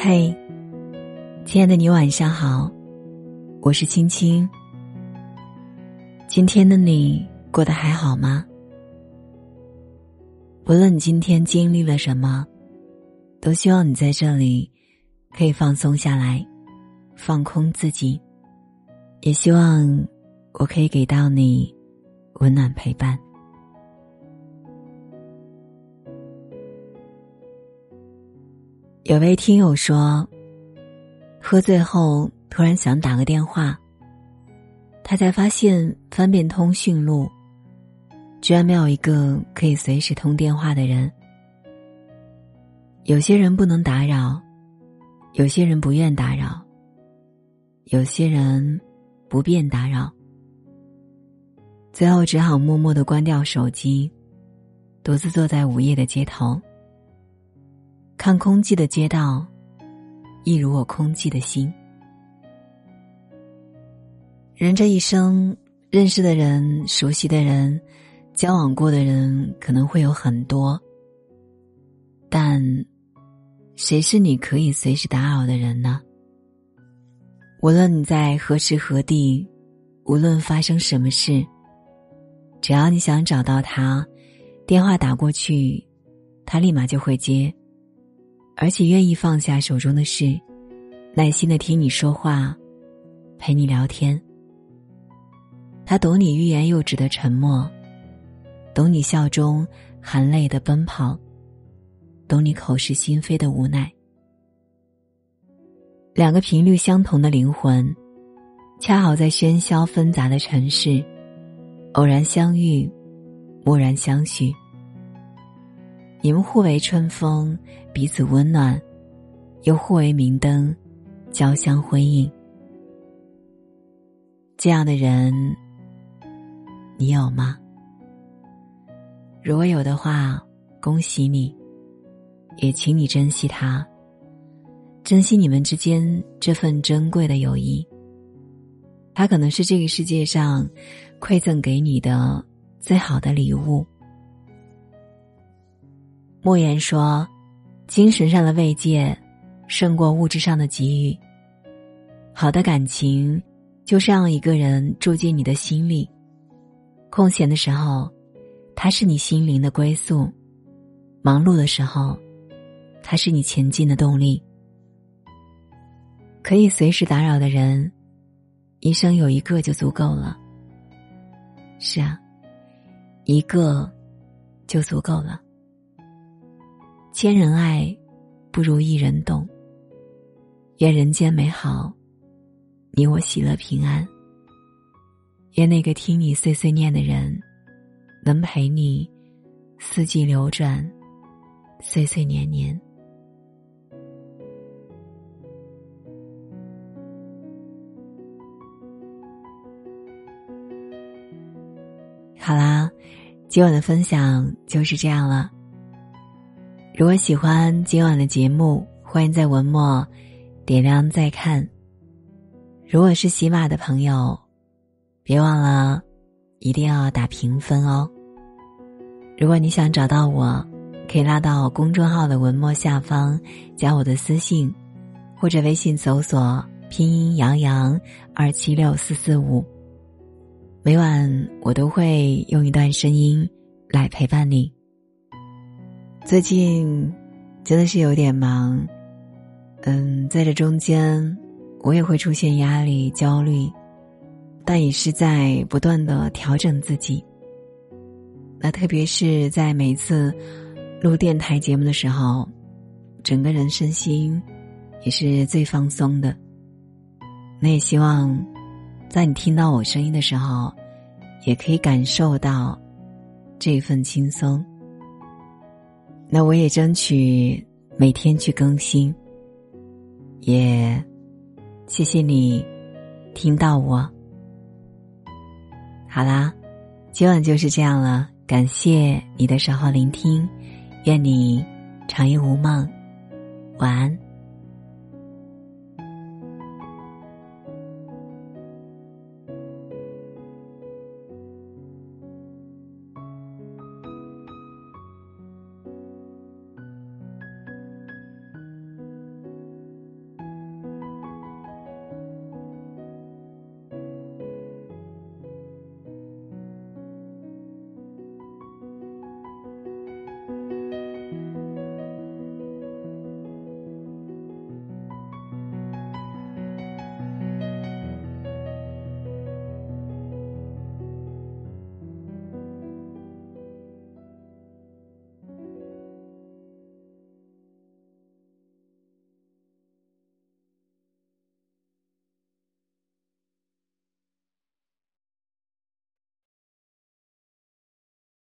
嘿，亲爱的你，晚上好，我是青青。今天的你过得还好吗？无论你今天经历了什么，都希望你在这里可以放松下来，放空自己，也希望我可以给到你温暖陪伴。有位听友说，喝醉后突然想打个电话，他才发现翻遍通讯录，居然没有一个可以随时通电话的人。有些人不能打扰，有些人不愿打扰，有些人不便打扰，最后只好默默的关掉手机，独自坐在午夜的街头。看空寂的街道，一如我空寂的心。人这一生，认识的人、熟悉的人、交往过的人，可能会有很多。但，谁是你可以随时打扰的人呢？无论你在何时何地，无论发生什么事，只要你想找到他，电话打过去，他立马就会接。而且愿意放下手中的事，耐心的听你说话，陪你聊天。他懂你欲言又止的沉默，懂你笑中含泪的奔跑，懂你口是心非的无奈。两个频率相同的灵魂，恰好在喧嚣纷杂的城市，偶然相遇，蓦然相许。你们互为春风，彼此温暖；又互为明灯，交相辉映。这样的人，你有吗？如果有的话，恭喜你，也请你珍惜他，珍惜你们之间这份珍贵的友谊。他可能是这个世界上馈赠给你的最好的礼物。莫言说：“精神上的慰藉，胜过物质上的给予。好的感情，就是让一个人住进你的心里。空闲的时候，他是你心灵的归宿；忙碌的时候，他是你前进的动力。可以随时打扰的人，一生有一个就足够了。是啊，一个就足够了。”千人爱，不如一人懂。愿人间美好，你我喜乐平安。愿那个听你碎碎念的人，能陪你四季流转，岁岁年年。好啦，今晚的分享就是这样了。如果喜欢今晚的节目，欢迎在文末点亮再看。如果是喜马的朋友，别忘了一定要打评分哦。如果你想找到我，可以拉到公众号的文末下方加我的私信，或者微信搜索拼音杨洋二七六四四五。每晚我都会用一段声音来陪伴你。最近真的是有点忙，嗯，在这中间我也会出现压力、焦虑，但也是在不断的调整自己。那特别是在每次录电台节目的时候，整个人身心也是最放松的。那也希望在你听到我声音的时候，也可以感受到这份轻松。那我也争取每天去更新，也谢谢你听到我。好啦，今晚就是这样了，感谢你的守候聆听，愿你长夜无梦，晚安。